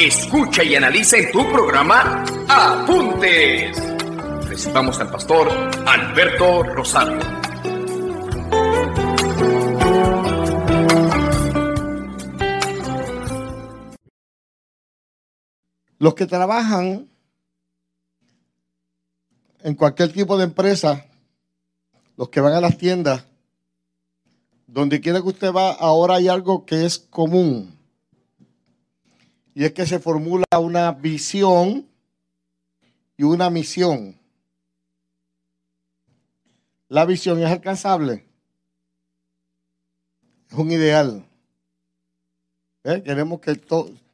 Escucha y analiza en tu programa Apuntes. Recibamos al pastor Alberto Rosario. Los que trabajan en cualquier tipo de empresa, los que van a las tiendas, donde quiera que usted va, ahora hay algo que es común. Y es que se formula una visión y una misión. La visión es alcanzable. Es un ideal. ¿Eh? Queremos, que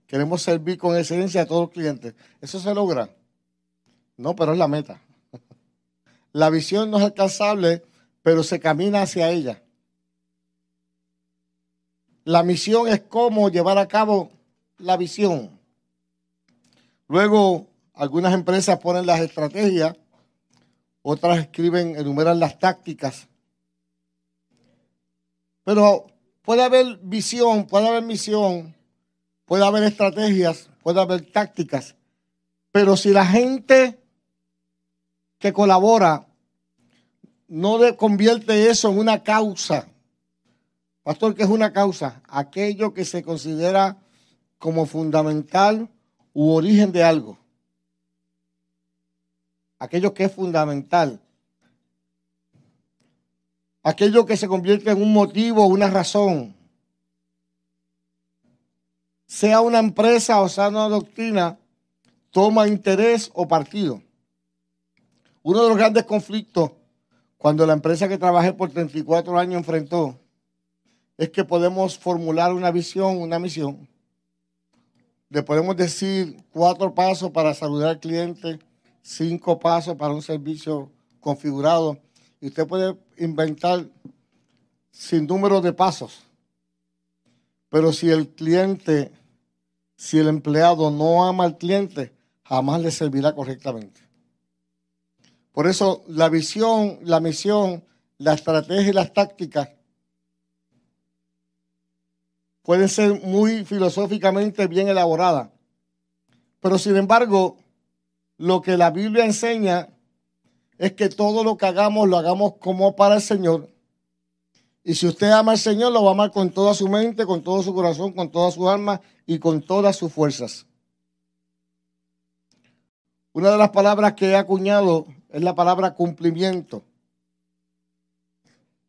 queremos servir con excelencia a todos los clientes. ¿Eso se logra? No, pero es la meta. La visión no es alcanzable, pero se camina hacia ella. La misión es cómo llevar a cabo la visión. Luego, algunas empresas ponen las estrategias, otras escriben, enumeran las tácticas. Pero puede haber visión, puede haber misión, puede haber estrategias, puede haber tácticas. Pero si la gente que colabora no convierte eso en una causa, Pastor, ¿qué es una causa? Aquello que se considera como fundamental u origen de algo. Aquello que es fundamental. Aquello que se convierte en un motivo, una razón. Sea una empresa o sea una doctrina, toma interés o partido. Uno de los grandes conflictos cuando la empresa que trabajé por 34 años enfrentó es que podemos formular una visión, una misión. Le podemos decir cuatro pasos para saludar al cliente, cinco pasos para un servicio configurado. Y usted puede inventar sin número de pasos. Pero si el cliente, si el empleado no ama al cliente, jamás le servirá correctamente. Por eso la visión, la misión, la estrategia y las tácticas pueden ser muy filosóficamente bien elaboradas. Pero sin embargo, lo que la Biblia enseña es que todo lo que hagamos lo hagamos como para el Señor. Y si usted ama al Señor, lo va a amar con toda su mente, con todo su corazón, con toda su alma y con todas sus fuerzas. Una de las palabras que he acuñado es la palabra cumplimiento.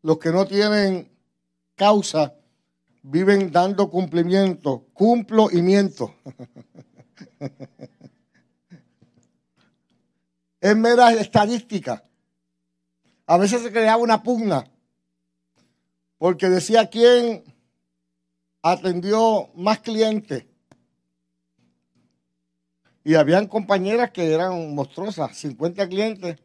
Los que no tienen causa viven dando cumplimiento, cumplo y miento. es mera estadística. A veces se creaba una pugna, porque decía quién atendió más clientes. Y habían compañeras que eran monstruosas, 50 clientes,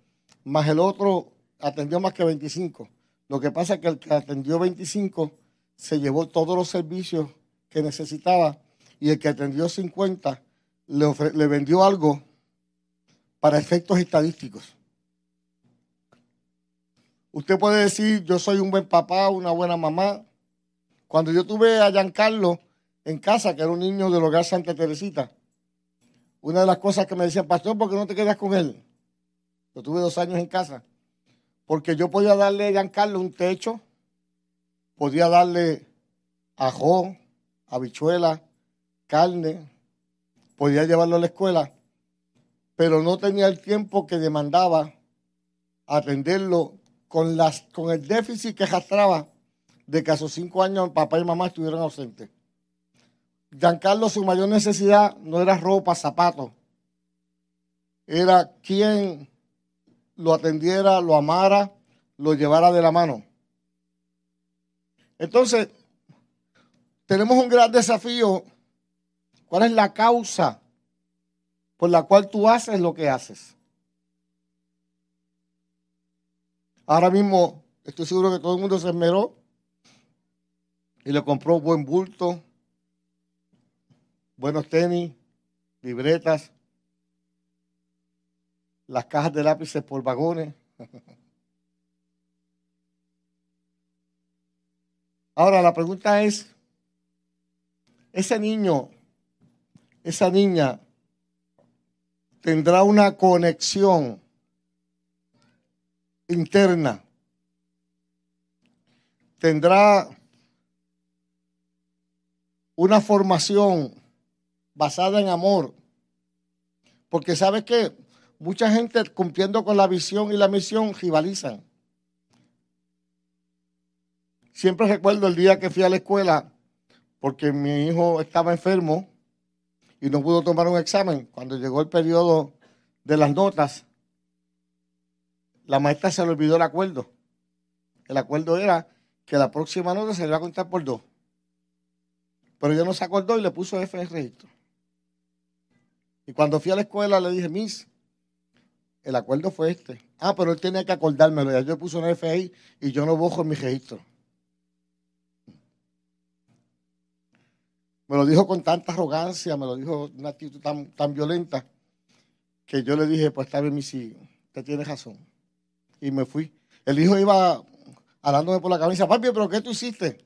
más el otro atendió más que 25. Lo que pasa es que el que atendió 25 se llevó todos los servicios que necesitaba y el que atendió 50 le, vendió algo para efectos estadísticos. Usted puede decir, yo soy un buen papá, una buena mamá. Cuando yo tuve a Giancarlo en casa, que era un niño del hogar Santa Teresita, una de las cosas que me decían, pastor, ¿por qué no te quedas con él? Yo tuve dos años en casa. Porque yo podía darle a Giancarlo un techo, podía darle ajo, habichuela, carne, podía llevarlo a la escuela, pero no tenía el tiempo que demandaba atenderlo con, las, con el déficit que arrastraba de que a sus cinco años papá y mamá estuvieron ausentes. Giancarlo, su mayor necesidad no era ropa, zapatos, era quien lo atendiera, lo amara, lo llevara de la mano. Entonces, tenemos un gran desafío. ¿Cuál es la causa por la cual tú haces lo que haces. Ahora mismo estoy seguro que todo el mundo se esmeró y le compró buen bulto, buenos tenis, libretas, las cajas de lápices por vagones. Ahora la pregunta es, ese niño, esa niña, tendrá una conexión interna, tendrá una formación basada en amor, porque sabes que mucha gente cumpliendo con la visión y la misión rivalizan. Siempre recuerdo el día que fui a la escuela porque mi hijo estaba enfermo y no pudo tomar un examen. Cuando llegó el periodo de las notas, la maestra se le olvidó el acuerdo. El acuerdo era que la próxima nota se le iba a contar por dos. Pero ella no se acordó y le puso F en el registro. Y cuando fui a la escuela le dije, Miss, el acuerdo fue este. Ah, pero él tenía que acordármelo. Ya yo puse una F ahí y yo no bojo en mi registro. Me lo dijo con tanta arrogancia, me lo dijo una actitud tan, tan violenta, que yo le dije, pues está bien, si usted tiene razón. Y me fui. El hijo iba hablándome por la cabeza, papi, pero ¿qué tú hiciste?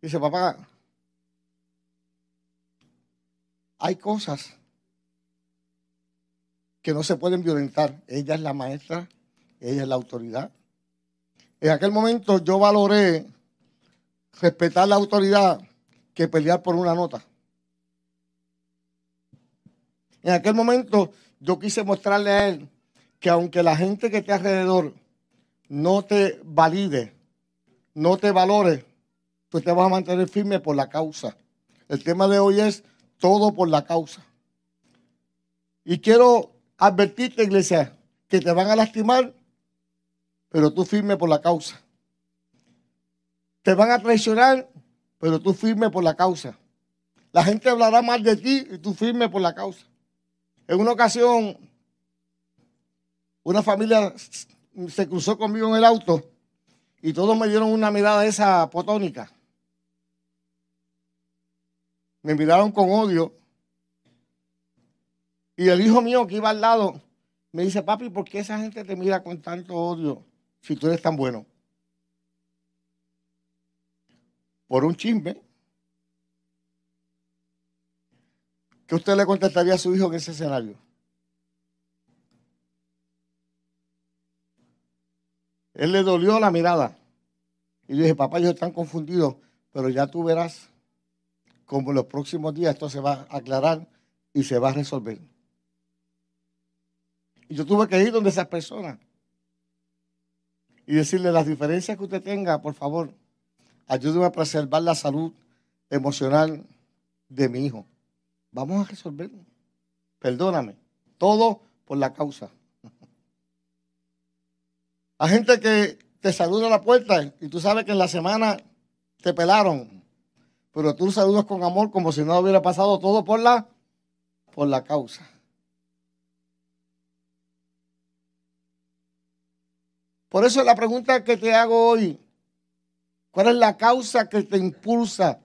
Dice, papá, hay cosas que no se pueden violentar. Ella es la maestra, ella es la autoridad. En aquel momento yo valoré respetar la autoridad que pelear por una nota. En aquel momento yo quise mostrarle a él que aunque la gente que esté alrededor no te valide, no te valore, tú te vas a mantener firme por la causa. El tema de hoy es todo por la causa. Y quiero advertirte, iglesia, que te van a lastimar, pero tú firme por la causa. Te van a traicionar, pero tú firme por la causa. La gente hablará mal de ti y tú firme por la causa. En una ocasión, una familia se cruzó conmigo en el auto y todos me dieron una mirada esa potónica. Me miraron con odio. Y el hijo mío que iba al lado me dice, papi, ¿por qué esa gente te mira con tanto odio si tú eres tan bueno? Por un chisme, ¿qué usted le contestaría a su hijo en ese escenario? Él le dolió la mirada. Y le dije, papá, ellos están confundidos, pero ya tú verás cómo en los próximos días esto se va a aclarar y se va a resolver. Y yo tuve que ir donde esas personas y decirle las diferencias que usted tenga, por favor, ayúdeme a preservar la salud emocional de mi hijo. Vamos a resolverlo. Perdóname. Todo por la causa. Hay gente que te saluda a la puerta y tú sabes que en la semana te pelaron, pero tú saludas con amor como si no hubiera pasado todo por la, por la causa. Por eso la pregunta que te hago hoy, ¿Cuál es la causa que te impulsa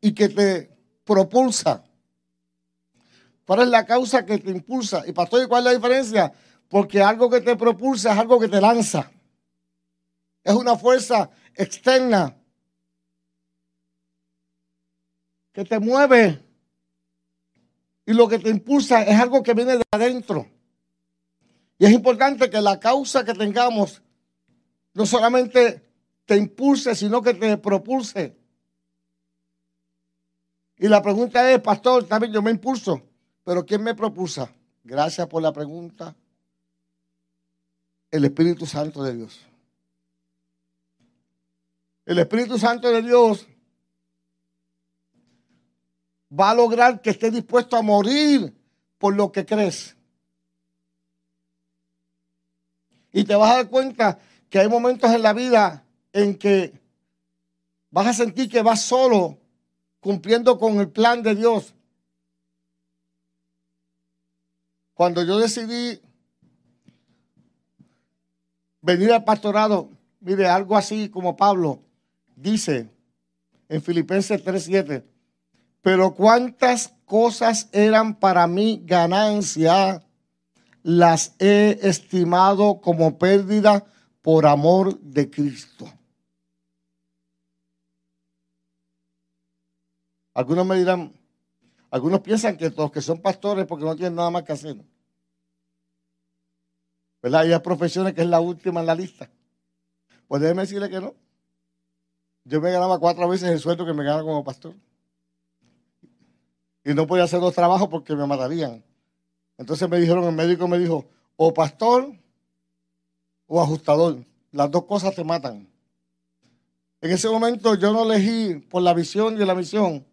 y que te propulsa? ¿Cuál es la causa que te impulsa? Y pastor, ¿cuál es la diferencia? Porque algo que te propulsa es algo que te lanza. Es una fuerza externa que te mueve. Y lo que te impulsa es algo que viene de adentro. Y es importante que la causa que tengamos no solamente te impulse, sino que te propulse. Y la pregunta es, pastor, también yo me impulso, pero ¿quién me propulsa? Gracias por la pregunta. El Espíritu Santo de Dios. El Espíritu Santo de Dios va a lograr que estés dispuesto a morir por lo que crees. Y te vas a dar cuenta que hay momentos en la vida en que vas a sentir que vas solo cumpliendo con el plan de Dios. cuando yo decidí venir al pastorado, mire, algo así como Pablo dice en Filipenses 3:7, pero cuántas cosas eran para mí ganancia, las he estimado como pérdida por amor de Cristo. Algunos me dirán, algunos piensan que los que son pastores porque no tienen nada más que hacer. ¿Verdad? Hay profesiones que es la última en la lista. Pues déjeme decirle que no. Yo me ganaba cuatro veces el sueldo que me ganaba como pastor. Y no podía hacer dos trabajos porque me matarían. Entonces me dijeron, el médico me dijo, o pastor o ajustador. Las dos cosas te matan. En ese momento yo no elegí por la visión y la misión,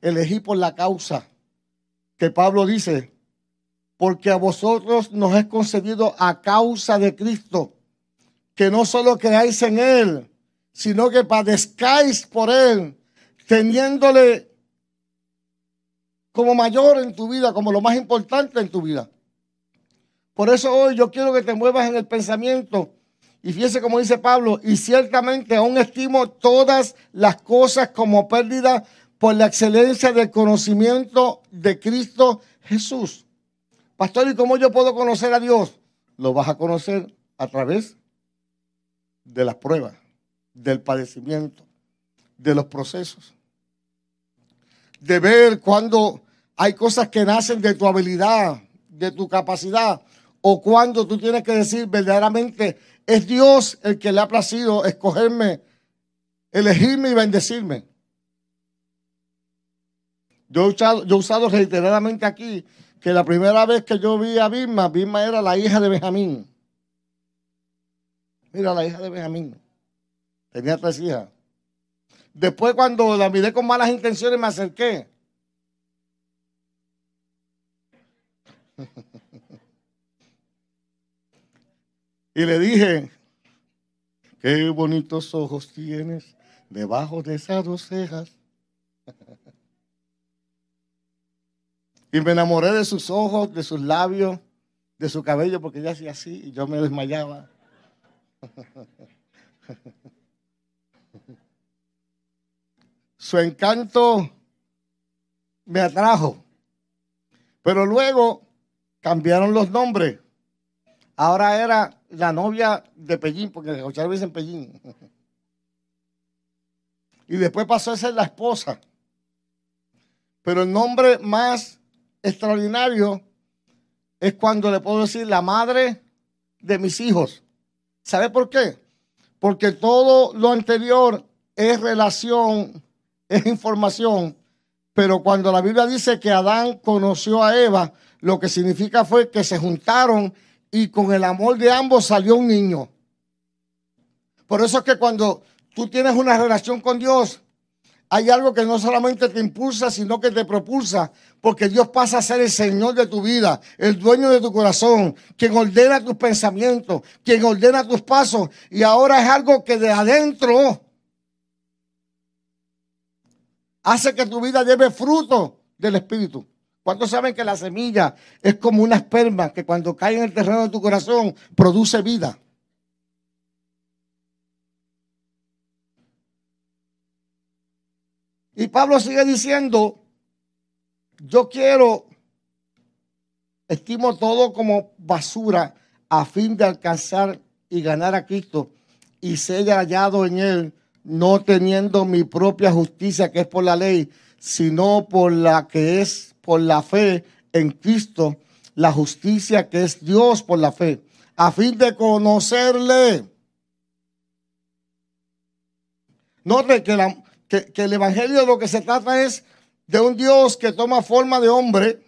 elegí por la causa que Pablo dice, porque a vosotros nos es concedido a causa de Cristo, que no solo creáis en Él, sino que padezcáis por Él, teniéndole como mayor en tu vida, como lo más importante en tu vida. Por eso hoy yo quiero que te muevas en el pensamiento. Y fíjese como dice Pablo, y ciertamente aún estimo todas las cosas como pérdida por la excelencia del conocimiento de Cristo Jesús. Pastor, ¿y cómo yo puedo conocer a Dios? Lo vas a conocer a través de las pruebas, del padecimiento, de los procesos. De ver cuando hay cosas que nacen de tu habilidad, de tu capacidad, o cuando tú tienes que decir verdaderamente, es Dios el que le ha placido escogerme, elegirme y bendecirme. Yo he usado, reiteradamente aquí que la primera vez que yo vi a Birma, Birma era la hija de Benjamín. Mira, la hija de Benjamín. Tenía tres hijas. Después cuando la miré con malas intenciones me acerqué. y le dije, qué bonitos ojos tienes debajo de esas dos cejas. Y me enamoré de sus ojos, de sus labios, de su cabello, porque ella hacía así y yo me desmayaba. Su encanto me atrajo. Pero luego cambiaron los nombres. Ahora era la novia de Pellín, porque muchas veces en Pellín. Y después pasó a ser la esposa. Pero el nombre más extraordinario es cuando le puedo decir la madre de mis hijos. ¿Sabe por qué? Porque todo lo anterior es relación, es información, pero cuando la Biblia dice que Adán conoció a Eva, lo que significa fue que se juntaron y con el amor de ambos salió un niño. Por eso es que cuando tú tienes una relación con Dios, hay algo que no solamente te impulsa, sino que te propulsa, porque Dios pasa a ser el Señor de tu vida, el dueño de tu corazón, quien ordena tus pensamientos, quien ordena tus pasos, y ahora es algo que de adentro hace que tu vida lleve fruto del Espíritu. ¿Cuántos saben que la semilla es como una esperma que cuando cae en el terreno de tu corazón produce vida? Y Pablo sigue diciendo, yo quiero, estimo todo como basura a fin de alcanzar y ganar a Cristo y ser hallado en él, no teniendo mi propia justicia que es por la ley, sino por la que es por la fe en Cristo, la justicia que es Dios por la fe, a fin de conocerle. Note que la, que, el Evangelio de lo que se trata es de un Dios que toma forma de hombre,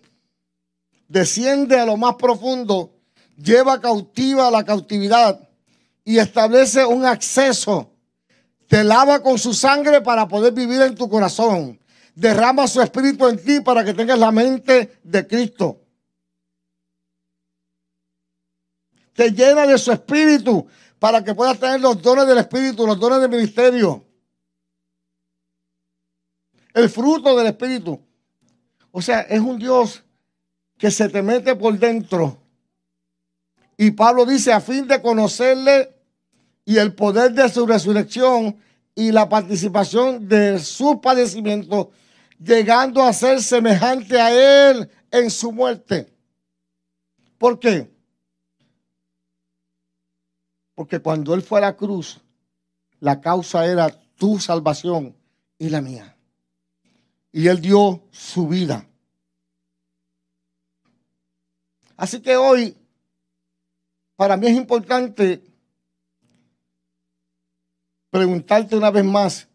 desciende a lo más profundo, lleva cautiva la cautividad y establece un acceso. Te lava con su sangre para poder vivir en tu corazón. Derrama su espíritu en ti para que tengas la mente de Cristo. Te llena de su espíritu para que puedas tener los dones del espíritu, los dones del ministerio el fruto del Espíritu. O sea, es un Dios que se te mete por dentro. Y Pablo dice, a fin de conocerle y el poder de su resurrección y la participación de su padecimiento, llegando a ser semejante a él en su muerte. ¿Por qué? Porque cuando él fue a la cruz, la causa era tu salvación y la mía. Y él dio su vida. Así que hoy, para mí es importante preguntarte una vez más,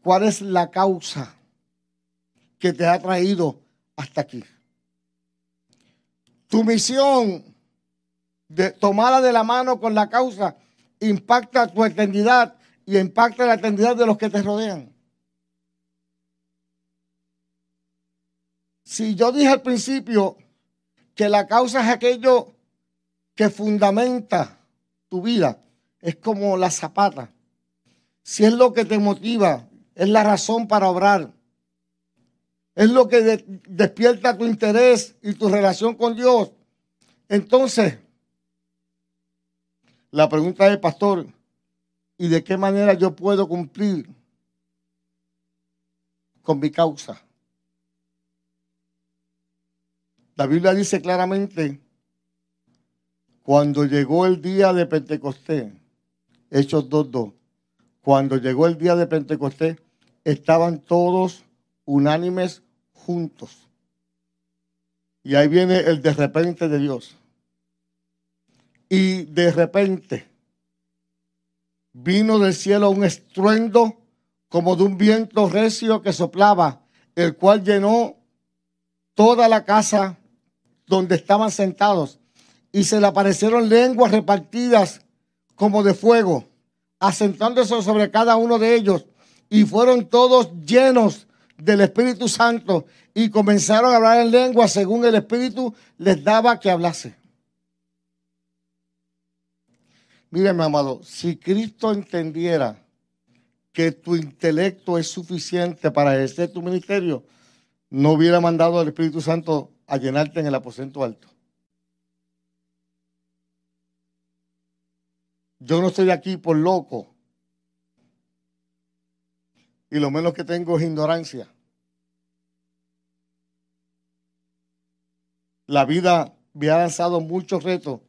¿cuál es la causa que te ha traído hasta aquí? Tu misión de tomarla de la mano con la causa impacta tu eternidad y impacta la eternidad de los que te rodean. Si yo dije al principio que la causa es aquello que fundamenta tu vida, es como la zapata. Si es lo que te motiva, es la razón para obrar, es lo que despierta tu interés y tu relación con Dios, entonces, la pregunta es, pastor, ¿y de qué manera yo puedo cumplir con mi causa? La Biblia dice claramente, cuando llegó el día de Pentecostés, Hechos 2.2, cuando llegó el día de Pentecostés, estaban todos unánimes juntos. Y ahí viene el de repente de Dios. Y de repente vino del cielo un estruendo como de un viento recio que soplaba, el cual llenó toda la casa donde estaban sentados. Y se le aparecieron lenguas repartidas como de fuego asentándose sobre cada uno de ellos, y fueron todos llenos del Espíritu Santo y comenzaron a hablar en lengua según el Espíritu les daba que hablase. Mire, mi amado, si Cristo entendiera que tu intelecto es suficiente para ejercer tu ministerio, no hubiera mandado al Espíritu Santo a llenarte en el aposento alto. Yo no estoy aquí por loco. Y lo menos que tengo es ignorancia. La vida me ha lanzado muchos retos.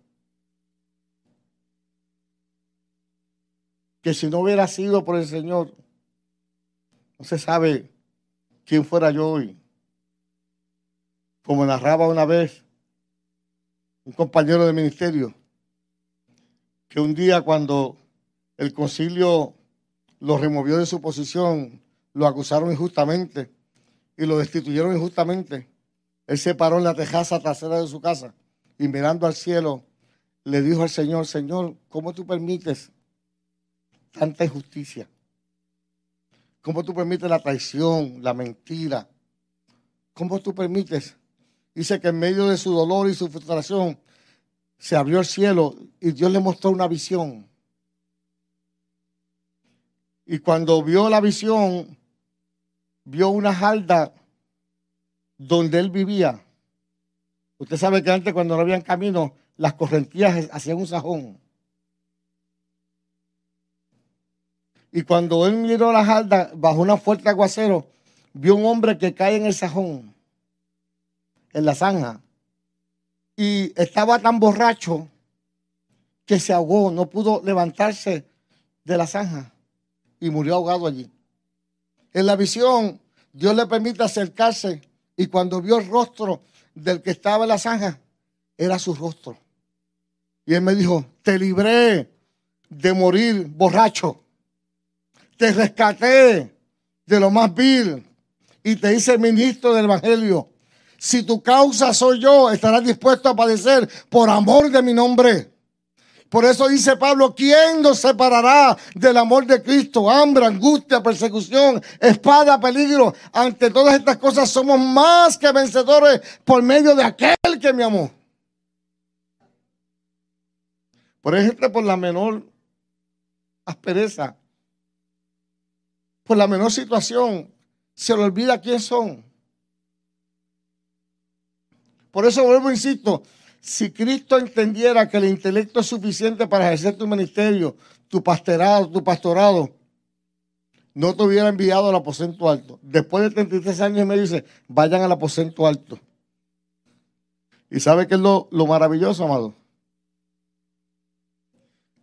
Que si no hubiera sido por el Señor, no se sabe quién fuera yo hoy. Como narraba una vez un compañero de ministerio, que un día cuando el concilio lo removió de su posición, lo acusaron injustamente y lo destituyeron injustamente, él se paró en la tejaza trasera de su casa y mirando al cielo le dijo al Señor, Señor, ¿cómo tú permites tanta injusticia? ¿Cómo tú permites la traición, la mentira? ¿Cómo tú permites? Dice que en medio de su dolor y su frustración, se abrió el cielo y Dios le mostró una visión. Y cuando vio la visión, vio una jalda donde él vivía. Usted sabe que antes cuando no habían camino, las correntías hacían un sajón. Y cuando él miró la jalda bajo una fuerte aguacero, vio un hombre que cae en el sajón, en la zanja y estaba tan borracho que se ahogó, no pudo levantarse de la zanja y murió ahogado allí. En la visión, Dios le permite acercarse y cuando vio el rostro del que estaba en la zanja, era su rostro. Y él me dijo, te libré de morir borracho, te rescaté de lo más vil y te hice ministro del Evangelio. Si tu causa soy yo, estarás dispuesto a padecer por amor de mi nombre. Por eso dice Pablo, ¿quién nos separará del amor de Cristo? Hambre, angustia, persecución, espada, peligro. Ante todas estas cosas somos más que vencedores por medio de aquel que me amó. Por ejemplo, por la menor aspereza, por la menor situación, se le olvida quién son. Por eso vuelvo, insisto, si Cristo entendiera que el intelecto es suficiente para ejercer tu ministerio, tu pastorado, tu pastorado, no te hubiera enviado al aposento alto. Después de 33 años me dice, vayan al aposento alto. ¿Y sabe qué es lo, lo maravilloso, amado?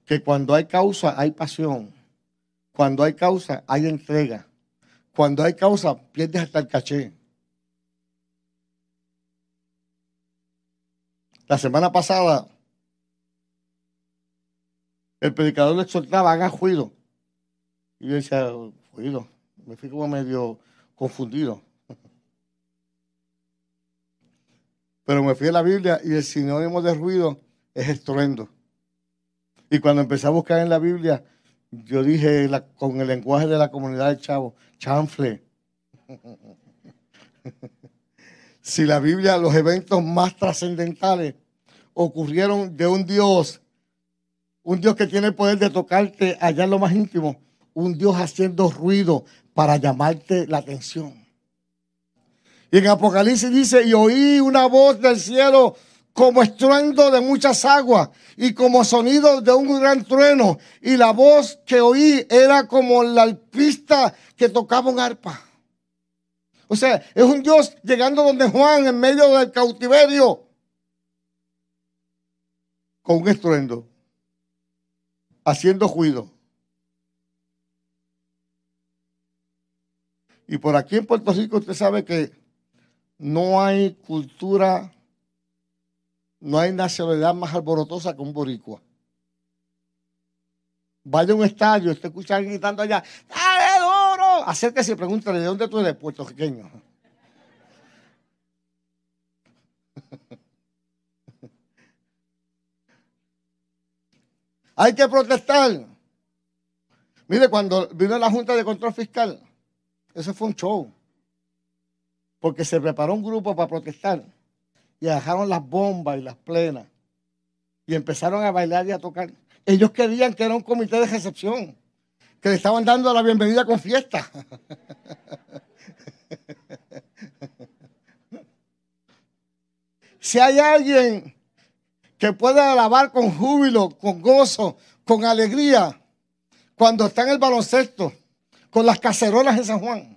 Que cuando hay causa, hay pasión. Cuando hay causa, hay entrega. Cuando hay causa, pierdes hasta el caché. La semana pasada, el predicador le exhortaba, haga juicio. Y yo decía, juicio. Me fui como medio confundido. Pero me fui a la Biblia y el sinónimo de ruido es estruendo. Y cuando empecé a buscar en la Biblia, yo dije con el lenguaje de la comunidad de Chavo, chanfle. si la Biblia, los eventos más trascendentales ocurrieron de un Dios, un Dios que tiene el poder de tocarte allá en lo más íntimo, un Dios haciendo ruido para llamarte la atención. Y en Apocalipsis dice, y oí una voz del cielo como estruendo de muchas aguas y como sonido de un gran trueno. Y la voz que oí era como la alpista que tocaba un arpa. O sea, es un Dios llegando donde Juan en medio del cautiverio con un estruendo, haciendo juicio. Y por aquí en Puerto Rico usted sabe que no hay cultura, no hay nacionalidad más alborotosa que un boricua. Vaya a un estadio, usted escucha a alguien gritando allá, ¡dale duro! Acérquese y pregúntale, ¿de dónde tú eres? Puertorriqueño. Hay que protestar. Mire, cuando vino la Junta de Control Fiscal, eso fue un show. Porque se preparó un grupo para protestar. Y dejaron las bombas y las plenas. Y empezaron a bailar y a tocar. Ellos querían que era un comité de recepción. Que le estaban dando la bienvenida con fiesta. si hay alguien que pueda alabar con júbilo, con gozo, con alegría, cuando está en el baloncesto, con las cacerolas en San Juan.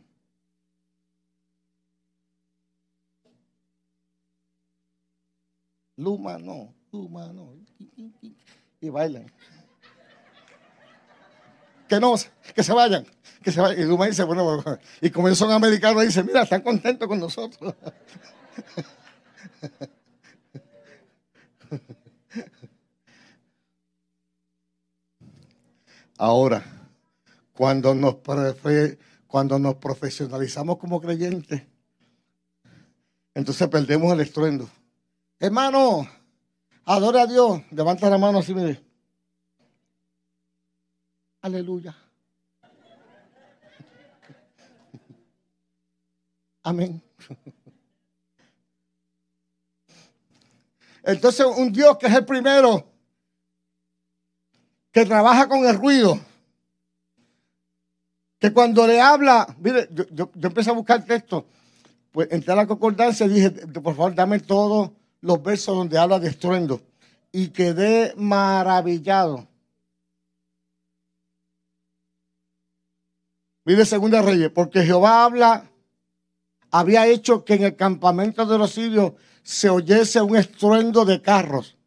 Luma no, Luma no. Y bailan. Que no, que se vayan. Que se vayan. Y Luma dice, bueno, y como ellos son americanos, dice, mira, están contentos con nosotros. Ahora, cuando nos, cuando nos profesionalizamos como creyentes, entonces perdemos el estruendo. Hermano, adora a Dios. Levanta la mano así, mire. Aleluya. Amén. Entonces, un Dios que es el primero que trabaja con el ruido, que cuando le habla, mire, yo, empecé a buscar texto, pues entré a la concordancia y dije, por favor, dame todos los versos donde habla de estruendo. Y quedé maravillado. Mire Segunda Reyes, porque Jehová habla, había hecho que en el campamento de los sirios se oyese un estruendo de carros.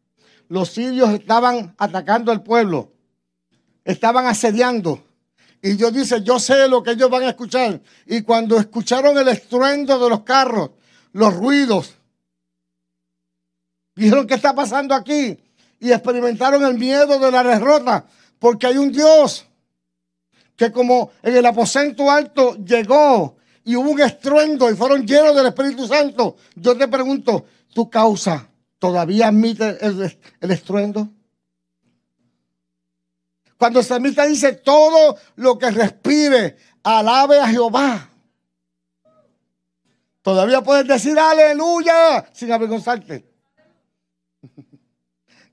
Los sirios estaban atacando al pueblo estaban asediando. Y Dios dice, yo sé lo que ellos van a escuchar. Y cuando escucharon el estruendo de los carros, los ruidos, dijeron, ¿qué está pasando aquí? Y experimentaron el miedo de la derrota, porque hay un Dios que como en el aposento alto llegó y hubo un estruendo y fueron llenos del Espíritu Santo. Yo te pregunto, ¿tu causa todavía admite el, estruendo? Cuando el salmista dice, todo lo que respire, alabe a Jehová. Todavía puedes decir aleluya sin avergonzarte.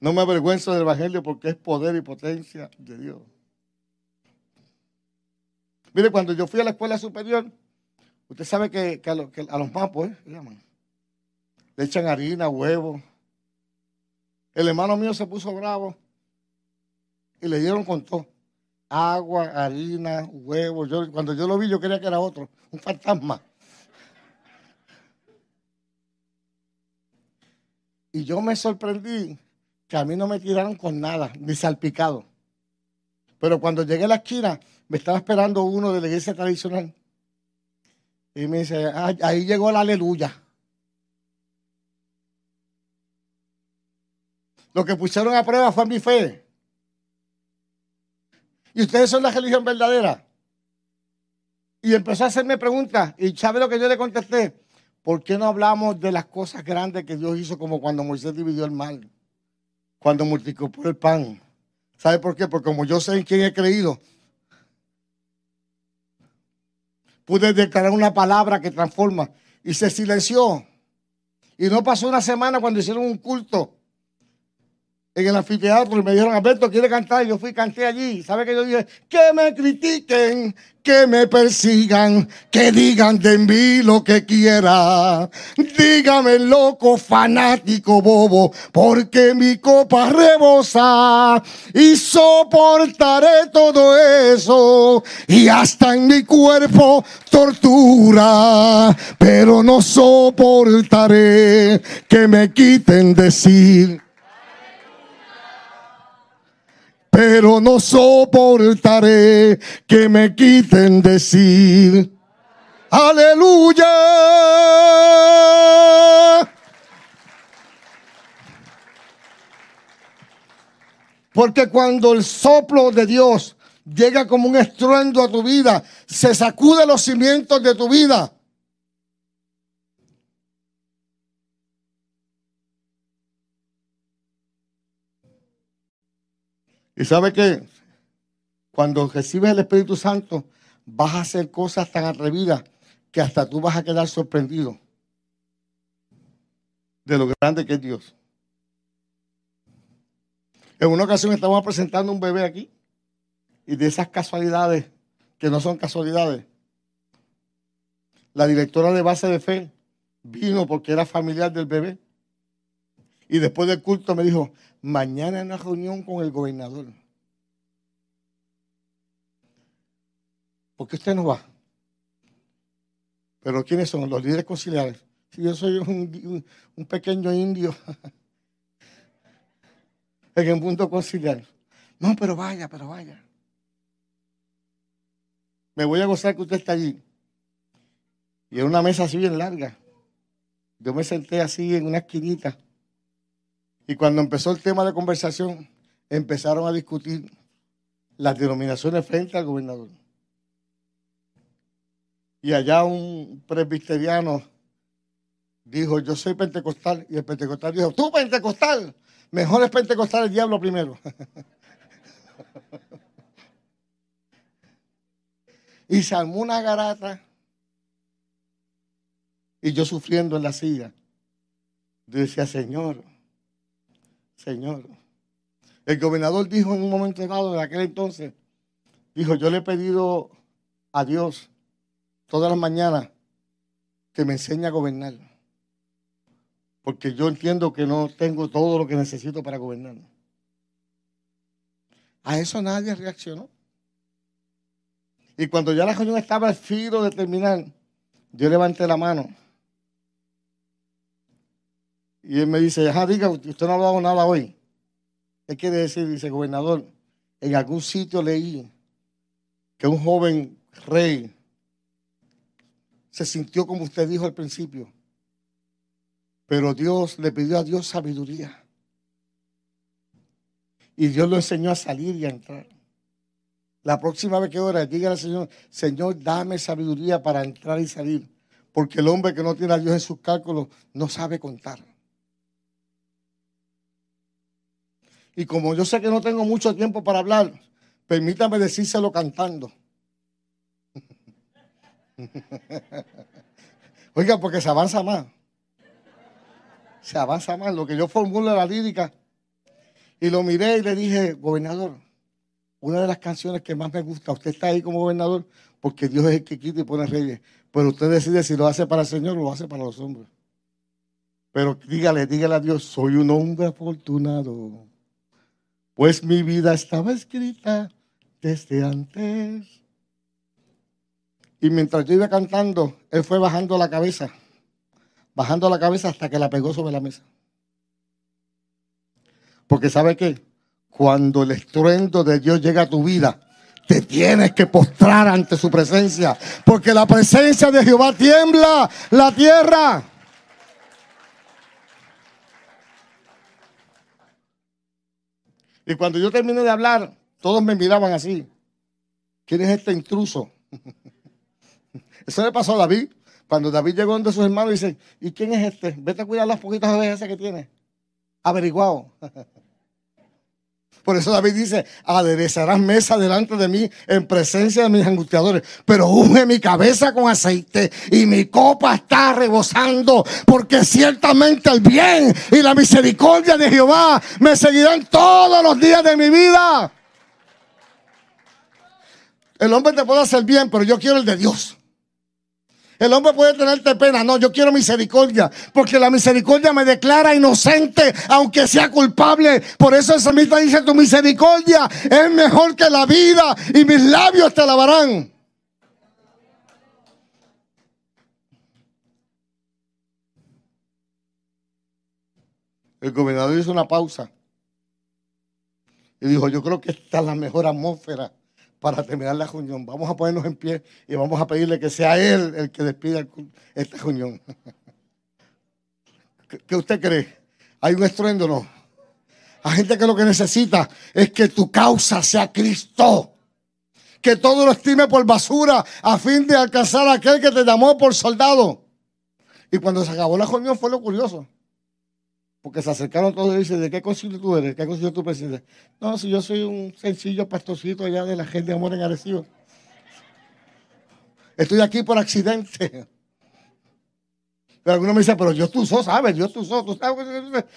No me avergüenzo del Evangelio porque es poder y potencia de Dios. Mire, cuando yo fui a la escuela superior, usted sabe que, a, los mapos, ¿eh? le echan harina, huevo. El hermano mío se puso bravo y le dieron con todo. Agua, harina, huevo. Cuando yo lo vi, yo creía que era otro, un fantasma. Y yo me sorprendí que a mí no me tiraron con nada, ni salpicado. Pero cuando llegué a la esquina, me estaba esperando uno de la iglesia tradicional. Y me dice, ah, ahí llegó la aleluya. Lo que pusieron a prueba fue mi fe. Y ustedes son la religión verdadera. Y empezó a hacerme preguntas. ¿Y sabe lo que yo le contesté? ¿Por qué no hablamos de las cosas grandes que Dios hizo como cuando Moisés dividió el mar? Cuando multiplicó el pan. ¿Sabe por qué? Porque como yo sé en quién he creído, pude declarar una palabra que transforma. Y se silenció. Y no pasó una semana cuando hicieron un culto en el anfiteatro y me dijeron, Alberto, ¿quiere cantar? Y yo fui canté allí. ¿Sabe qué yo dije? Que me critiquen, que me persigan, que digan de mí lo que quiera. Dígame loco, fanático, bobo, porque mi copa rebosa y soportaré todo eso y hasta en mi cuerpo tortura, pero no soportaré que me quiten decir pero no soportaré que me quiten decir, aleluya. Porque cuando el soplo de Dios llega como un estruendo a tu vida, se sacude los cimientos de tu vida. Y sabe que cuando recibes el Espíritu Santo, vas a hacer cosas tan atrevidas que hasta tú vas a quedar sorprendido de lo grande que es Dios. En una ocasión estábamos presentando un bebé aquí y de esas casualidades, que no son casualidades, la directora de base de fe vino porque era familiar del bebé y después del culto me dijo, mañana hay una reunión con el gobernador. ¿Por qué usted no va? Pero ¿quiénes son? Los líderes conciliares. Si yo soy un, pequeño indio en el mundo conciliar. No, pero vaya, pero vaya. Me voy a gozar que usted está allí. Y en una mesa así bien larga. Yo me senté así en una esquinita y cuando empezó el tema de conversación, empezaron a discutir las denominaciones frente al gobernador. Y allá un presbiteriano dijo, yo soy pentecostal. Y el pentecostal dijo, tú pentecostal, mejor es pentecostal el diablo primero. y se una garata. Y yo sufriendo en la silla. Yo decía, Señor, Señor. El gobernador dijo en un momento dado, de aquel entonces, dijo, yo le he pedido a Dios todas las mañanas que me enseñe a gobernar. Porque yo entiendo que no tengo todo lo que necesito para gobernar. A eso nadie reaccionó. Y cuando ya la reunión estaba al de terminar, yo levanté la mano y él me dice, ajá, diga, usted no ha hablado nada hoy. ¿Qué quiere decir? Dice, gobernador, en algún sitio leí que un joven rey se sintió como usted dijo al principio. Pero Dios le pidió a Dios sabiduría. Y Dios lo enseñó a salir y a entrar. La próxima vez que ora, diga al Señor, Señor, dame sabiduría para entrar y salir. Porque el hombre que no tiene a Dios en sus cálculos no sabe contar. Y como yo sé que no tengo mucho tiempo para hablar, permítame decírselo cantando. Oiga, porque se avanza más. Se avanza más. Lo que yo formulo la lírica. Y lo miré y le dije, gobernador, una de las canciones que más me gusta, usted está ahí como gobernador porque Dios es el que quita y pone reyes. Pero usted decide si lo hace para el Señor o lo hace para los hombres. Pero dígale, dígale a Dios, soy un hombre afortunado, pues mi vida estaba escrita desde antes. Y mientras yo iba cantando, él fue bajando la cabeza, bajando la cabeza hasta que la pegó sobre la mesa. Porque ¿sabe qué? Cuando el estruendo de Dios llega a tu vida, te tienes que postrar ante su presencia. Porque la presencia de Jehová tiembla la tierra. Y cuando yo terminé de hablar, todos me miraban así. ¿Quién es este intruso? Eso le pasó a David. Cuando David llegó donde sus hermanos, dice, ¿y quién es este? Vete a cuidar las poquitas ovejas que tiene. Averiguado. Por eso David dice, aderezarás mesa delante de mí en presencia de mis angustiadores. Pero unge mi cabeza con aceite y mi copa está rebosando, porque ciertamente el bien y la misericordia de Jehová me seguirán todos los días de mi vida. El hombre te puede hacer bien, pero yo quiero el de Dios. El hombre puede tenerte pena. No, yo quiero misericordia. Porque la misericordia me declara inocente, aunque sea culpable. Por eso el samita dice, tu misericordia es mejor que la vida y mis labios te alabarán. El gobernador hizo una pausa y dijo, yo creo que esta es la mejor atmósfera para terminar la reunión. Vamos a ponernos en pie y vamos a pedirle que sea Él el que despida esta reunión. ¿Qué usted cree? ¿Hay un estruendo no? Hay gente que lo que necesita es que tu causa sea Cristo. Que todo lo estime por basura a fin de alcanzar a aquel que te llamó por soldado. Y cuando se acabó la reunión fue lo curioso. Porque se acercaron todos y dicen, ¿de qué concilio tú eres? ¿Qué concilio tú presides? No, si yo soy un sencillo pastorcito allá de la gente de amor en Arecibo. Estoy aquí por accidente. Pero algunos me dicen, pero yo tú sos, ¿sabes? Yo tú sos, tú sabes.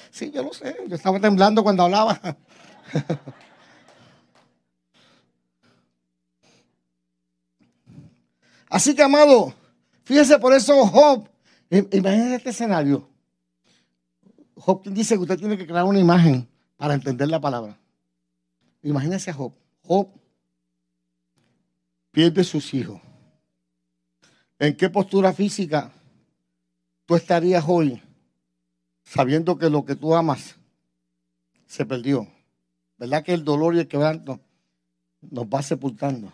Sí, yo lo sé. Yo estaba temblando cuando hablaba. Así que, amado, fíjese por eso, Job, imagínese este escenario. Job dice que usted tiene que crear una imagen para entender la palabra. Imagínese a Job. Job pierde sus hijos. ¿En qué postura física tú estarías hoy sabiendo que lo que tú amas se perdió? ¿Verdad que el dolor y el quebranto nos va sepultando?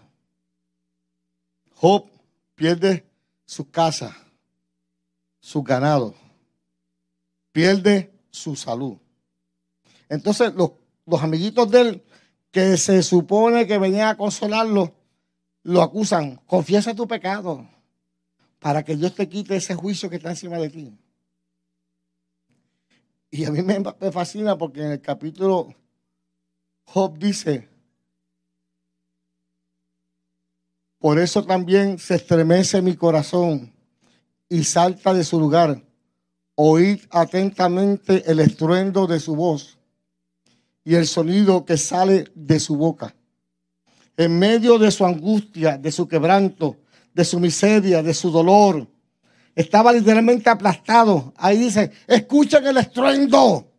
Job pierde su casa, su ganado pierde su salud. Entonces los, amiguitos de él, que se supone que venían a consolarlo, lo acusan, confiesa tu pecado para que Dios te quite ese juicio que está encima de ti. Y a mí me, me fascina porque en el capítulo Job dice, por eso también se estremece mi corazón y salta de su lugar oíd atentamente el estruendo de su voz y el sonido que sale de su boca. En medio de su angustia, de su quebranto, de su miseria, de su dolor, estaba literalmente aplastado. Ahí dice, escuchen el estruendo.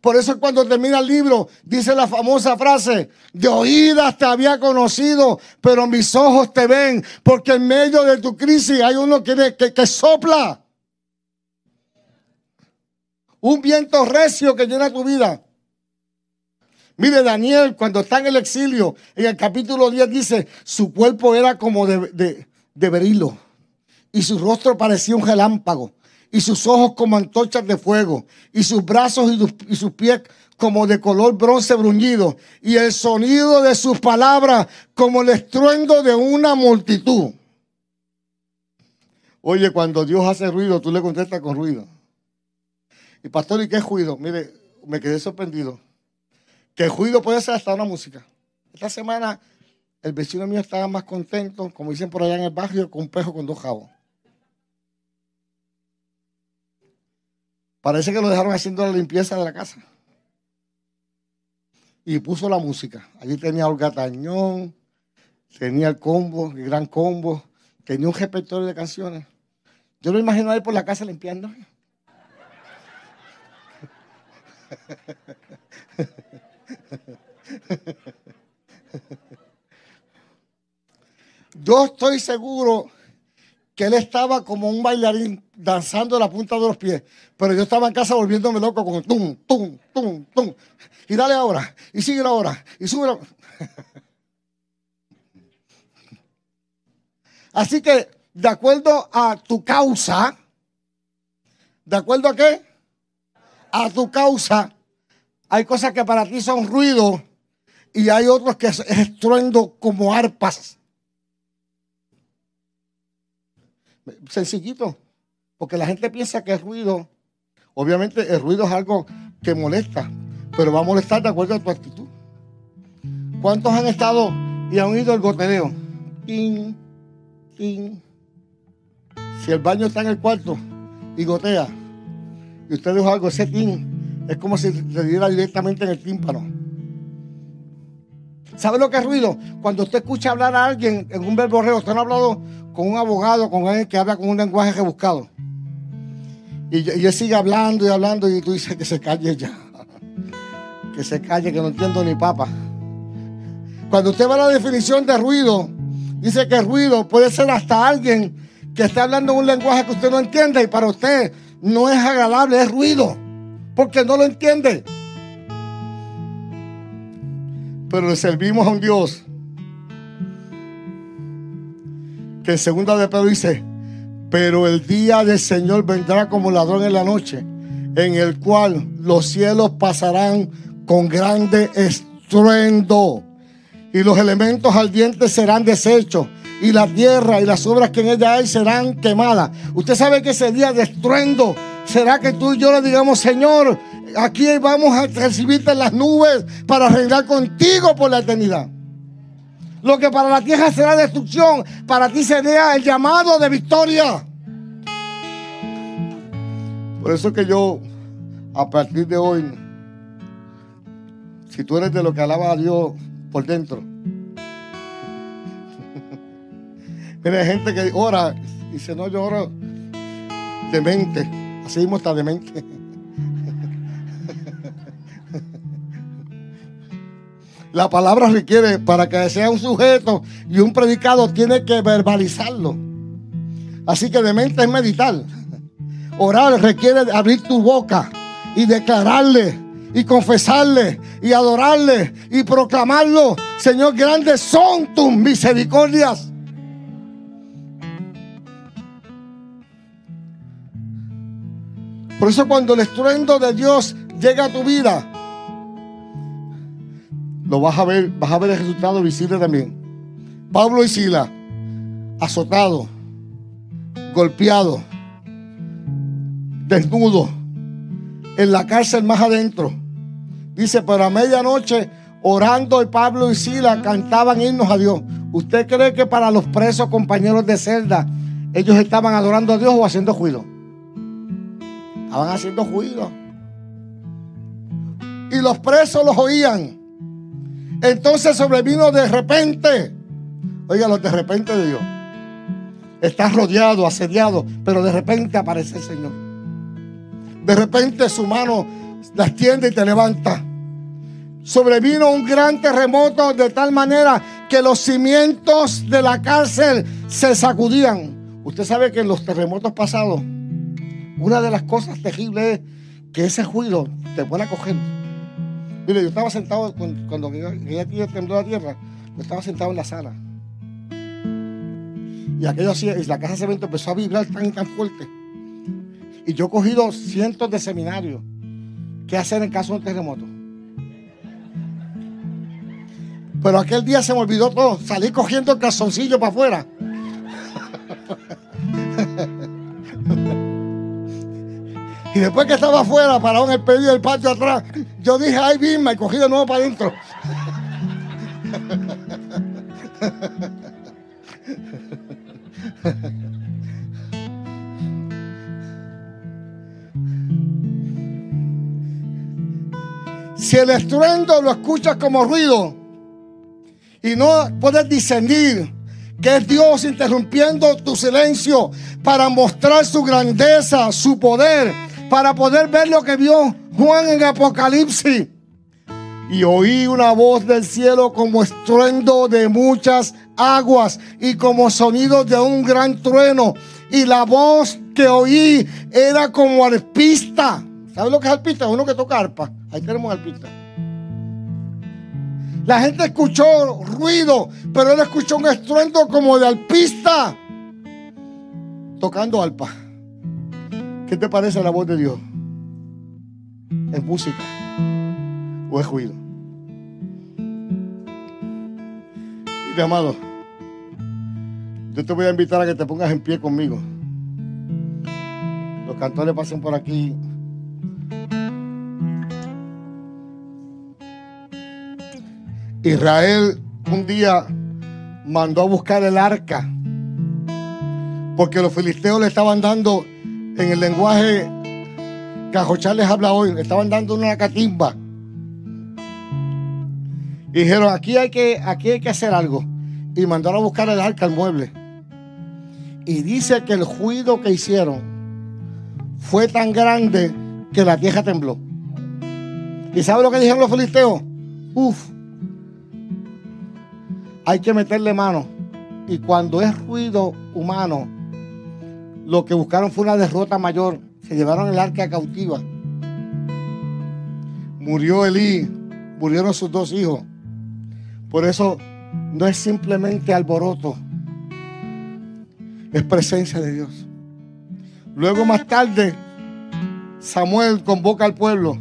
Por eso cuando termina el libro dice la famosa frase, de oídas te había conocido, pero mis ojos te ven, porque en medio de tu crisis hay uno que, que, que sopla un viento recio que llena tu vida. Mire, Daniel, cuando está en el exilio, en el capítulo 10 dice, su cuerpo era como de, de, berilo, y su rostro parecía un relámpago, y sus ojos como antorchas de fuego, y sus brazos y, y sus pies como de color bronce bruñido, y el sonido de sus palabras como el estruendo de una multitud. Oye, cuando Dios hace ruido, tú le contestas con ruido. Y pastor, ¿y qué juido? Mire, me quedé sorprendido. Que el juido puede ser hasta una música. Esta semana el vecino mío estaba más contento, como dicen por allá en el barrio, con un pejo con dos jabos. Parece que lo dejaron haciendo la limpieza de la casa. Y puso la música. Allí tenía Olga Tañón, tenía el combo, el gran combo, tenía un repertorio de canciones. Yo lo imagino ahí por la casa limpiando. Yo estoy seguro que él estaba como un bailarín danzando la punta de los pies, pero yo estaba en casa volviéndome loco con tum, tum, tum, tum. Y dale ahora, y sigue ahora, y sube ahora. Así que, de acuerdo a tu causa, ¿de acuerdo a qué? A tu causa, hay cosas que para ti son ruido y hay otros que es estruendo como arpas. Sencillito, porque la gente piensa que es ruido. Obviamente el ruido es algo que molesta, pero va a molestar de acuerdo a tu actitud. ¿Cuántos han estado y han oído el goteo? Si el baño está en el cuarto y gotea, y usted dijo algo, ese tin es como si se diera directamente en el tímpano. ¿Sabe lo que es ruido? Cuando usted escucha hablar a alguien en un verborreo, usted no ha hablado con un abogado, con alguien que habla con un lenguaje rebuscado. Y, y él sigue hablando y hablando y tú dices que se calle ya. Que se calle, que no entiendo ni papa. Cuando usted va a la definición de ruido, Dice que ruido puede ser hasta alguien que está hablando un lenguaje que usted no entiende y para usted no es agradable, es ruido, porque no lo entiende. Pero le servimos a un Dios que en segunda de Pedro dice, pero el día del Señor vendrá como ladrón en la noche, en el cual los cielos pasarán con grande estruendo y los elementos ardientes serán deshechos y la tierra y las obras que en ella hay serán quemadas. Usted sabe que ese día de será que tú y yo le digamos, Señor, aquí vamos a recibirte en las nubes para reinar contigo por la eternidad. Lo que para la tierra será destrucción, para ti sería el llamado de victoria. Por eso que yo, a partir de hoy, si tú eres de lo que alaba a Dios, por dentro. Mira, hay gente que ora y dice, no, yo oro demente. Así mismo está demente. La palabra requiere, para que sea un sujeto y un predicado, tiene que verbalizarlo. Así que demente es meditar. Orar requiere abrir tu boca y declararle y confesarle y adorarle y proclamarlo. Señor, grandes son tus misericordias. Por eso cuando el estruendo de Dios llega a tu vida, lo vas a ver, vas a ver el resultado visible también. Pablo y Sila, azotado, golpeado, desnudo, en la cárcel más adentro Dice, pero a medianoche, orando y Pablo y Sila cantaban himnos a Dios. ¿Usted cree que para los presos compañeros de celda, ellos estaban adorando a Dios o haciendo juicio? Estaban haciendo juicio. Y los presos los oían. Entonces sobrevino de repente. Oiga, los de repente de Dios. Estás rodeado, asediado, pero de repente aparece el Señor. De repente su mano la extiende y te levanta. Sobrevino un gran terremoto de tal manera que los cimientos de la cárcel se sacudían. Usted sabe que en los terremotos pasados, una de las cosas terribles es que ese ruido te puede a coger. Mire, yo estaba sentado cuando, aquella tembló la tierra, yo estaba sentado en la sala. Y aquello así, y la casa de cemento empezó a vibrar tan tan fuerte. Y yo he cogido cientos de seminarios qué hacer en caso de un terremoto. Pero aquel día se me olvidó todo. Salí cogiendo el calzoncillo para afuera. y después que estaba afuera, parado en el pedido del patio atrás, yo dije, ay, bien, me cogí de nuevo para adentro. Si el estruendo lo escuchas como ruido y no puedes discernir que es Dios interrumpiendo tu silencio para mostrar su grandeza, su poder, para poder ver lo que vio Juan en Apocalipsis. Y oí una voz del cielo como estruendo de muchas aguas y como sonido de un gran trueno. Y la voz que oí era como arpista. ¿Sabes lo que es arpista? Uno que toca arpa. Ahí tenemos arpista. La gente escuchó ruido, pero él escuchó un estruendo como de alpista tocando arpa. ¿Qué te parece la voz de Dios? ¿Es música o es ruido? Y amado, yo te voy a invitar a que te pongas en pie conmigo. Los cantores pasen por aquí. Israel un día mandó a buscar el arca porque los filisteos le estaban dando en el lenguaje que les habla hoy, estaban dando una catimba. Y dijeron, aquí hay que, aquí hay que hacer algo. Y mandaron a buscar el arca al mueble. Y dice que el ruido que hicieron fue tan grande que la tierra tembló. ¿Y sabe lo que dijeron los filisteos? Uf, hay que meterle mano. Y cuando es ruido humano, lo que buscaron fue una derrota mayor. Se llevaron el arca cautiva. Murió Elí, murieron sus dos hijos. Por eso no es simplemente alboroto, es presencia de Dios. Luego más tarde, Samuel convoca al pueblo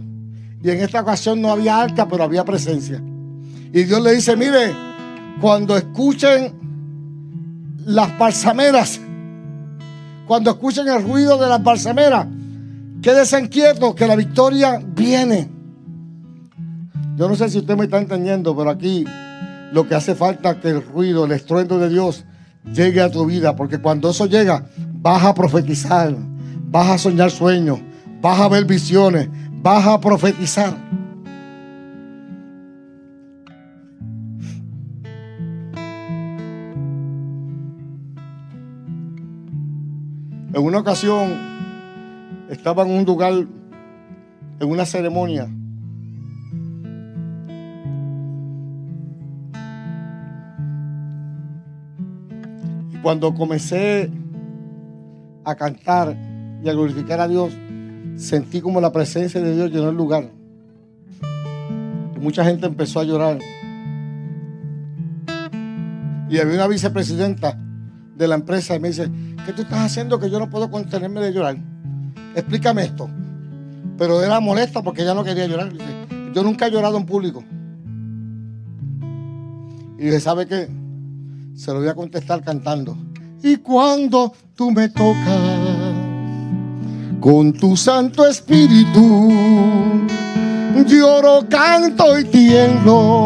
y en esta ocasión no había arca, pero había presencia. Y Dios le dice, mire, cuando escuchen las balsameras, cuando escuchen el ruido de las balsameras, quédense inquietos que la victoria viene. Yo no sé si usted me está entendiendo, pero aquí lo que hace falta es que el ruido, el estruendo de Dios llegue a tu vida, porque cuando eso llega, vas a profetizar, vas a soñar sueños, vas a ver visiones, vas a profetizar. En una ocasión estaba en un lugar, en una ceremonia. Y cuando comencé a cantar y a glorificar a Dios, sentí como la presencia de Dios llenó el lugar. Y mucha gente empezó a llorar. Y había una vicepresidenta de la empresa y me dice, ¿qué tú estás haciendo que yo no puedo contenerme de llorar? Explícame esto. Pero era molesta porque ella no quería llorar. yo nunca he llorado en público. Y dije, ¿sabe qué? Se lo voy a contestar cantando. Y cuando tú me tocas con tu Santo Espíritu, lloro, canto y tiemblo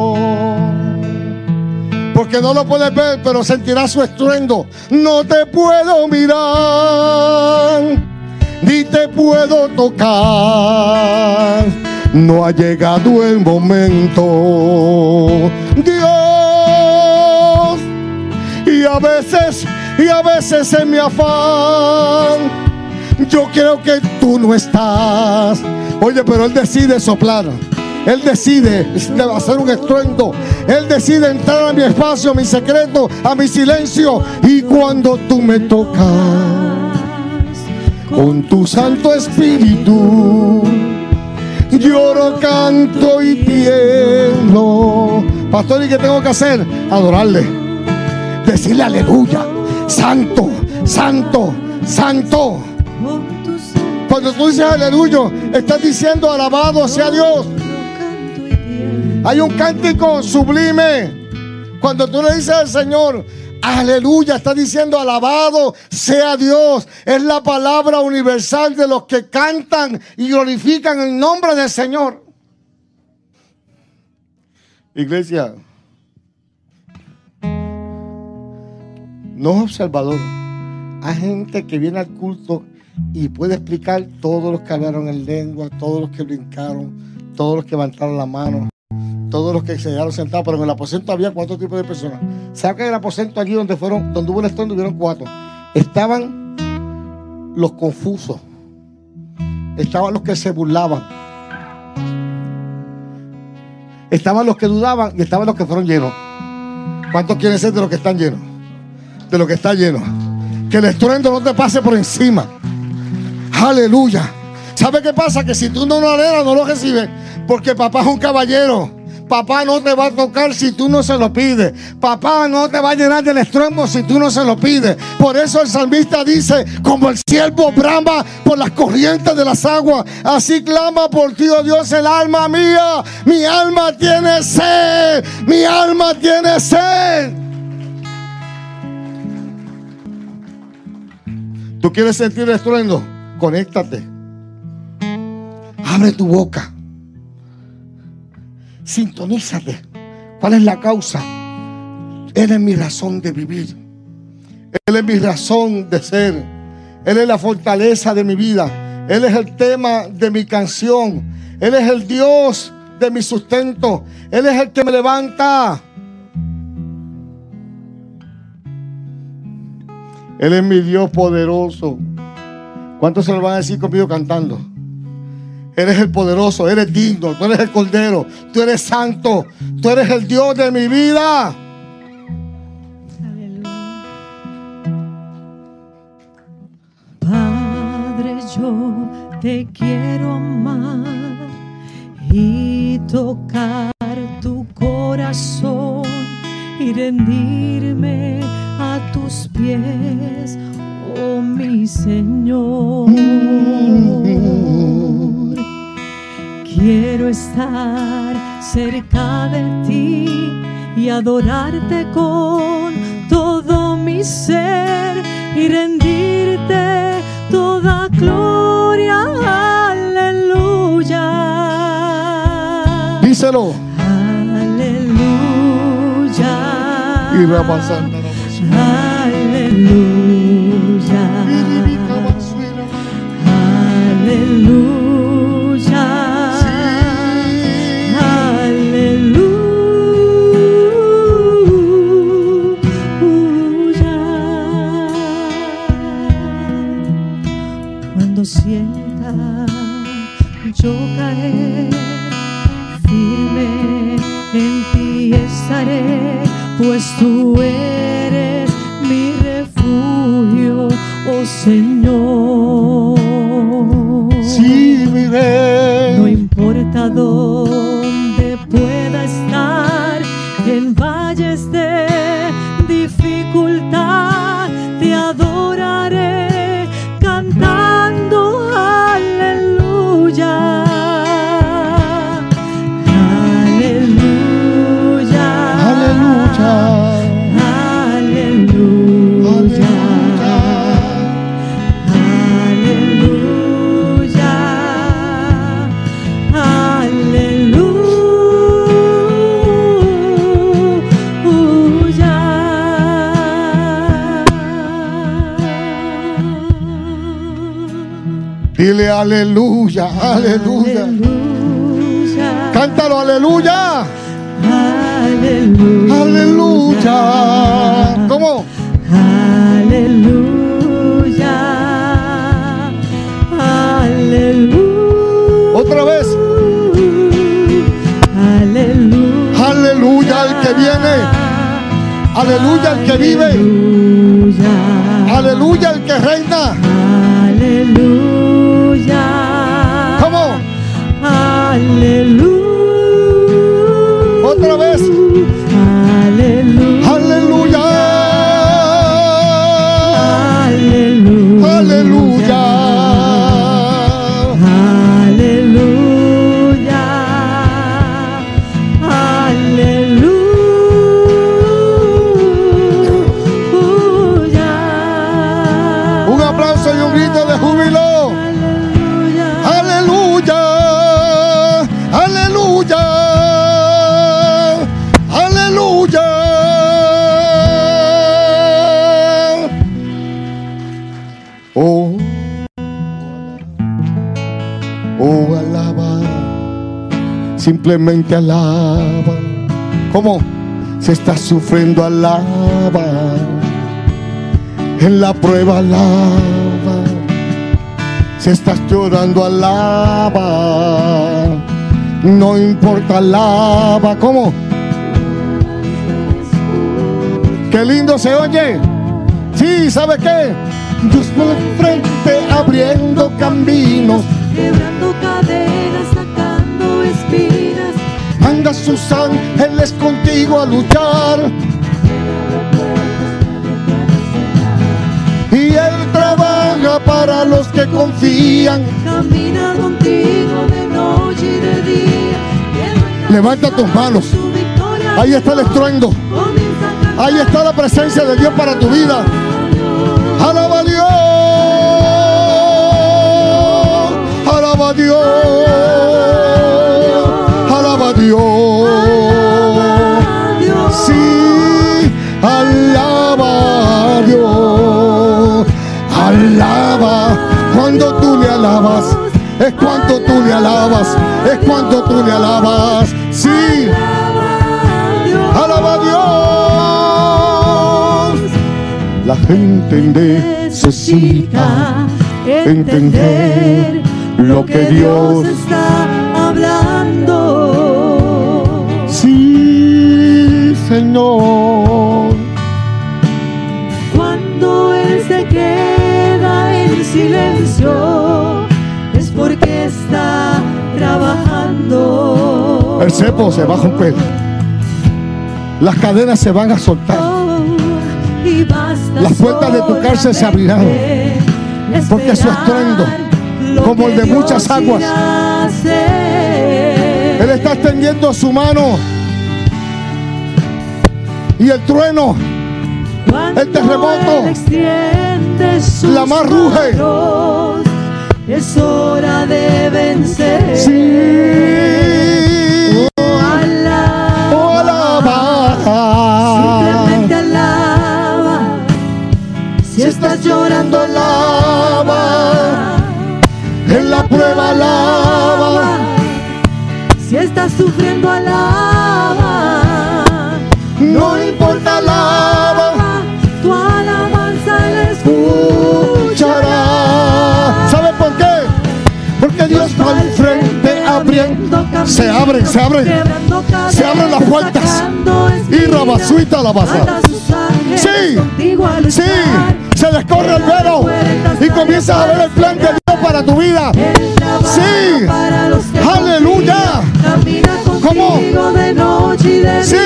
porque no lo puedes ver, pero sentirás su estruendo. No te puedo mirar, ni te puedo tocar. No ha llegado el momento. Dios, y a veces, y a veces en mi afán, yo creo que tú no estás. Oye, pero Él decide soplar. Él decide hacer un estruendo. Él decide entrar a mi espacio, a mi secreto, a mi silencio. Y cuando tú me tocas con tu Santo Espíritu, lloro, canto y tiemblo. Pastor, ¿y qué tengo que hacer? Adorarle. Decirle aleluya. Santo, santo, santo. Cuando tú dices aleluya, estás diciendo alabado sea Dios. Hay un cántico sublime. Cuando tú le dices al Señor, aleluya, está diciendo alabado sea Dios. Es la palabra universal de los que cantan y glorifican el nombre del Señor. Iglesia, no es observador. Hay gente que viene al culto y puede explicar todos los que hablaron en lengua, todos los que brincaron, todos los que levantaron la mano todos los que se quedaron sentados, pero en el aposento había cuatro tipos de personas. ¿Sabe que en el aposento allí donde fueron, donde hubo el estreno, hubieron cuatro? Estaban los confusos, estaban los que se burlaban, estaban los que dudaban y estaban los que fueron llenos. ¿Cuántos quieren ser de los que están llenos? De los que están llenos. Que el estruendo no te pase por encima. Aleluya. ¿Sabe qué pasa? Que si tú no lo aleras, no lo recibes. Porque papá es un caballero. Papá no te va a tocar si tú no se lo pides. Papá no te va a llenar del estruendo si tú no se lo pides. Por eso el salmista dice, como el siervo brama por las corrientes de las aguas, así clama por ti, oh Dios, el alma mía. Mi alma tiene sed. Mi alma tiene sed. ¿Tú quieres sentir estruendo? Conéctate. Abre tu boca. Sintonízate. ¿Cuál es la causa? Él es mi razón de vivir. Él es mi razón de ser. Él es la fortaleza de mi vida. Él es el tema de mi canción. Él es el Dios de mi sustento. Él es el que me levanta. Él es mi Dios poderoso. ¿Cuántos se lo van a decir conmigo cantando? Eres el poderoso, eres digno, tú eres el cordero, tú eres santo, tú eres el Dios de mi vida. Padre, yo te quiero amar y tocar tu corazón y rendirme a tus pies, oh mi Señor. Quiero estar cerca de ti y adorarte con todo mi ser y rendirte toda gloria. Aleluya. Díselo. Aleluya. Y repasando. Aleluya. Pues tú eres mi refugio, oh Señor. Aleluya, aleluya. Aleluya. Cántalo, aleluya. Aleluya. Aleluya. ¿Cómo? Aleluya. Aleluya. Otra vez. Aleluya. Aleluya al que viene. Aleluya al que vive. Aleluya. Aleluya al que reina. Aleluya. Otra vez. Aleluya. Aleluya. Aleluya. Aleluya. Aleluya. Simplemente alaba. ¿Cómo? Se está sufriendo, alaba. En la prueba, alaba. Si estás llorando, alaba. No importa lava, ¿cómo? Qué lindo se oye. Sí, ¿sabe qué? Dios por frente abriendo caminos. quebrando cadenas. Manda sus ángeles contigo a luchar. Y Él trabaja para los que confían. Camina contigo de noche y de día. Levanta tus manos. Ahí está el estruendo. Ahí está la presencia de Dios para tu vida. Alaba a Dios. Alaba a Dios. Dios. Sí, alaba Dios. Alaba cuando tú le alabas. Es cuando tú le alabas. Es cuando tú le alabas. Sí. Alaba a Dios. La gente necesita entender lo que Dios está hablando. Señor. Cuando Él se queda en silencio, es porque está trabajando. El cepo se va a romper. Las cadenas se van a soltar. Oh, y Las puertas de tu cárcel se abrirán, porque su estruendo, como el de muchas aguas. Él está extendiendo su mano. Y el trueno, Cuando el terremoto, la mar ruge. manos, Es hora de vencer. sí. Oh, alaba. Oh, alaba. Simplemente alaba. Si estás llorando, alaba. En la prueba alaba. Si estás sufriendo, alaba. Abriendo. Se abren, se abren. Se abren las puertas. Y rabasuita la baza. Sí, sí. Se descorre el velo y comienzas a ver el plan de Dios para tu vida. Sí. Aleluya. ¿Cómo? Sí,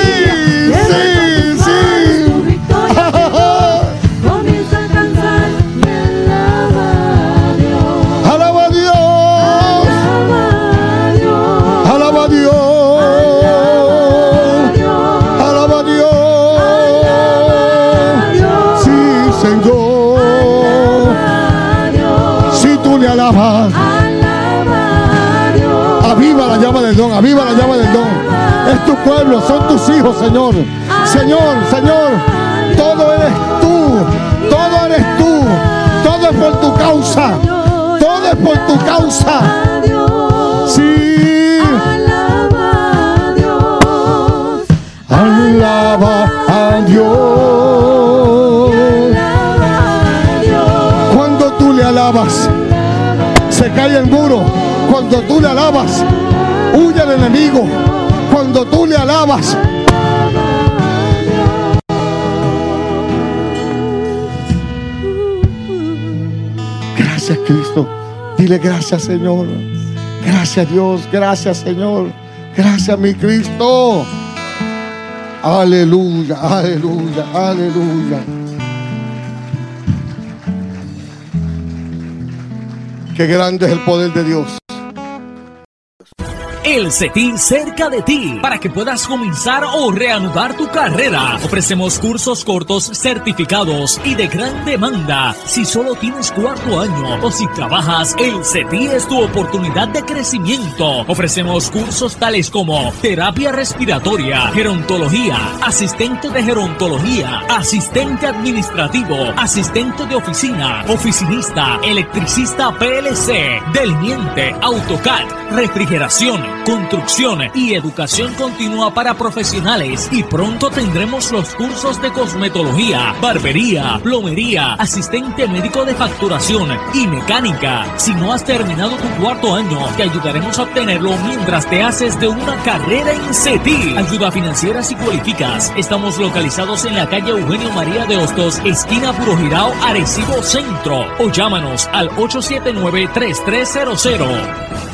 Señor. Señor, Señor, todo eres tú, todo eres tú, todo es por tu causa, todo es por tu causa. Sí, alaba a Dios. Alaba a Dios. Cuando tú le alabas, se cae el muro. Cuando tú le alabas, huye el enemigo. Cuando tú le alabas, gracias Cristo. Dile gracias Señor. Gracias Dios. Gracias Señor. Gracias mi Cristo. Aleluya, aleluya, aleluya. Qué grande es el poder de Dios. El CETI cerca de ti para que puedas comenzar o reanudar tu carrera. Ofrecemos cursos cortos certificados y de gran demanda. Si solo tienes cuarto año o si trabajas, el CETI es tu oportunidad de crecimiento. Ofrecemos cursos tales como terapia respiratoria, gerontología, asistente de gerontología, asistente administrativo, asistente de oficina, oficinista, electricista PLC, delineante, AutoCAD, refrigeración, construcción y educación continua para profesionales. Y pronto tendremos los cursos de cosmetología, barbería, plomería, asistente médico de facturación y mecánica. Si no has terminado tu cuarto año, te ayudaremos a obtenerlo mientras te haces de una carrera en CETI. Ayuda financiera si cualificas. Estamos localizados en la calle Eugenio María de Hostos, esquina Puro Girao, Arecibo Centro. O llámanos al 879-3300.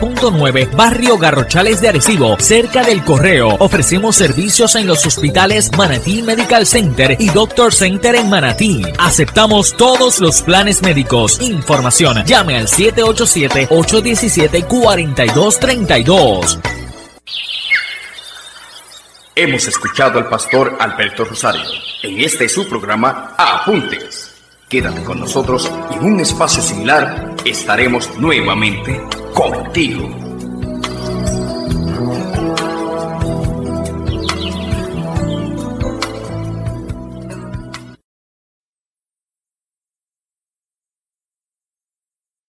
9, Barrio Garrochales de Arecibo, cerca del Correo. Ofrecemos servicios en los hospitales Manatí Medical Center y Doctor Center en Manatí. Aceptamos todos los planes médicos. Información, llame al 787-817-4232. Hemos escuchado al pastor Alberto Rosario en este su programa Apuntes. Quédate con nosotros y en un espacio similar estaremos nuevamente contigo.